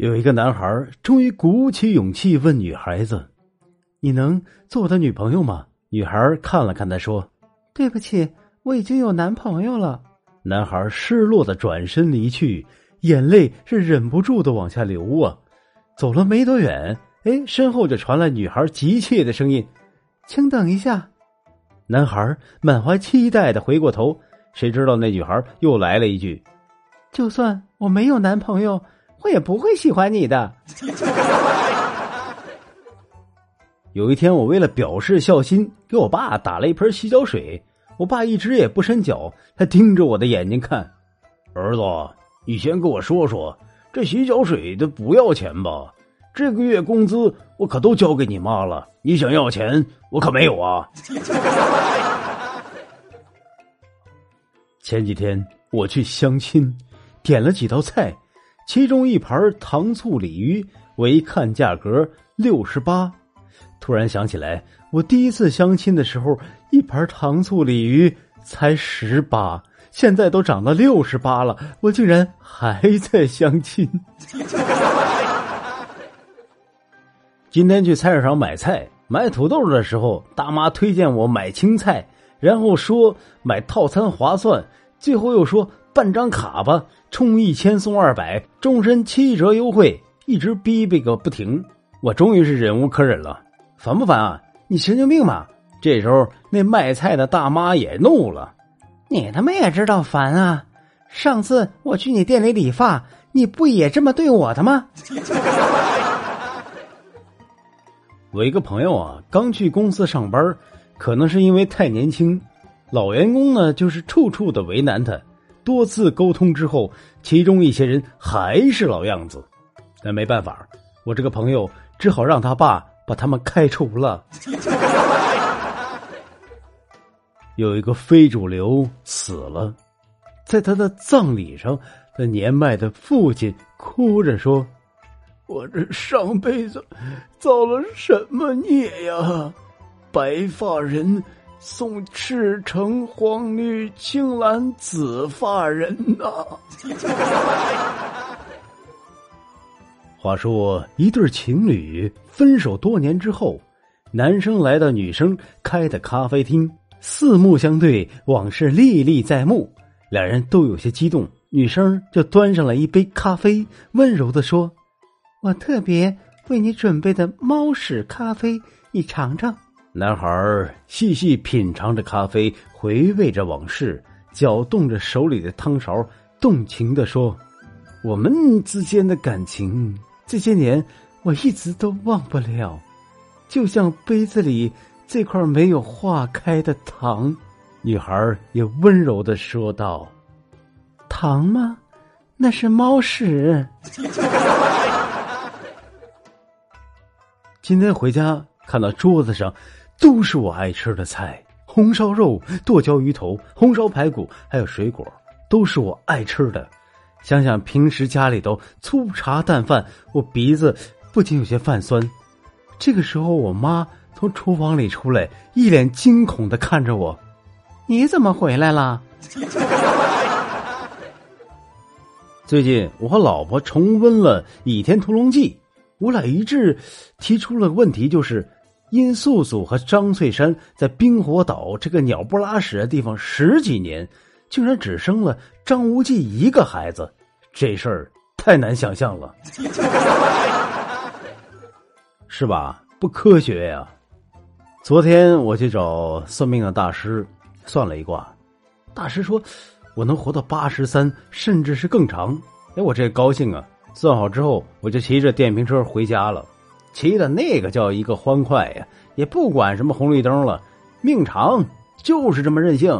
有一个男孩终于鼓起勇气问女孩子：“你能做我的女朋友吗？”女孩看了看他，说：“对不起，我已经有男朋友了。”男孩失落的转身离去，眼泪是忍不住的往下流啊！走了没多远，哎，身后就传来女孩急切的声音：“请等一下。”男孩满怀期待的回过头，谁知道那女孩又来了一句：“就算我没有男朋友。”我也不会喜欢你的。有一天，我为了表示孝心，给我爸打了一盆洗脚水。我爸一直也不伸脚，他盯着我的眼睛看。儿子，你先跟我说说，这洗脚水的不要钱吧？这个月工资我可都交给你妈了，你想要钱，我可没有啊。前几天我去相亲，点了几道菜。其中一盘糖醋鲤鱼，我一看价格六十八，突然想起来，我第一次相亲的时候，一盘糖醋鲤鱼才十八，现在都涨到六十八了，我竟然还在相亲。今天去菜市场买菜，买土豆的时候，大妈推荐我买青菜，然后说买套餐划算，最后又说。办张卡吧，充一千送二百，终身七折优惠，一直逼逼个不停。我终于是忍无可忍了，烦不烦啊？你神经病吧？这时候，那卖菜的大妈也怒了：“你他妈也知道烦啊！上次我去你店里理发，你不也这么对我的吗？” 我一个朋友啊，刚去公司上班，可能是因为太年轻，老员工呢就是处处的为难他。多次沟通之后，其中一些人还是老样子，但没办法，我这个朋友只好让他爸把他们开除了。有一个非主流死了，在他的葬礼上，他年迈的父亲哭着说：“我这上辈子造了什么孽呀？白发人。”送赤橙黄绿青蓝紫发人呐！话说，一对情侣分手多年之后，男生来到女生开的咖啡厅，四目相对，往事历历在目，两人都有些激动。女生就端上了一杯咖啡，温柔的说：“我特别为你准备的猫屎咖啡，你尝尝。”男孩细细品尝着咖啡，回味着往事，搅动着手里的汤勺，动情的说：“我们之间的感情，这些年我一直都忘不了，就像杯子里这块没有化开的糖。”女孩也温柔的说道：“糖吗？那是猫屎。”今天回家看到桌子上。都是我爱吃的菜，红烧肉、剁椒鱼头、红烧排骨，还有水果，都是我爱吃的。想想平时家里头粗茶淡饭，我鼻子不禁有些泛酸。这个时候，我妈从厨房里出来，一脸惊恐的看着我：“你怎么回来了？”最近我和老婆重温了《倚天屠龙记》，我俩一致提出了问题，就是。殷素素和张翠山在冰火岛这个鸟不拉屎的地方十几年，竟然只生了张无忌一个孩子，这事儿太难想象了，是吧？不科学呀！昨天我去找算命的大师算了一卦，大师说我能活到八十三，甚至是更长。哎，我这高兴啊！算好之后，我就骑着电瓶车回家了。骑的那个叫一个欢快呀，也不管什么红绿灯了，命长就是这么任性。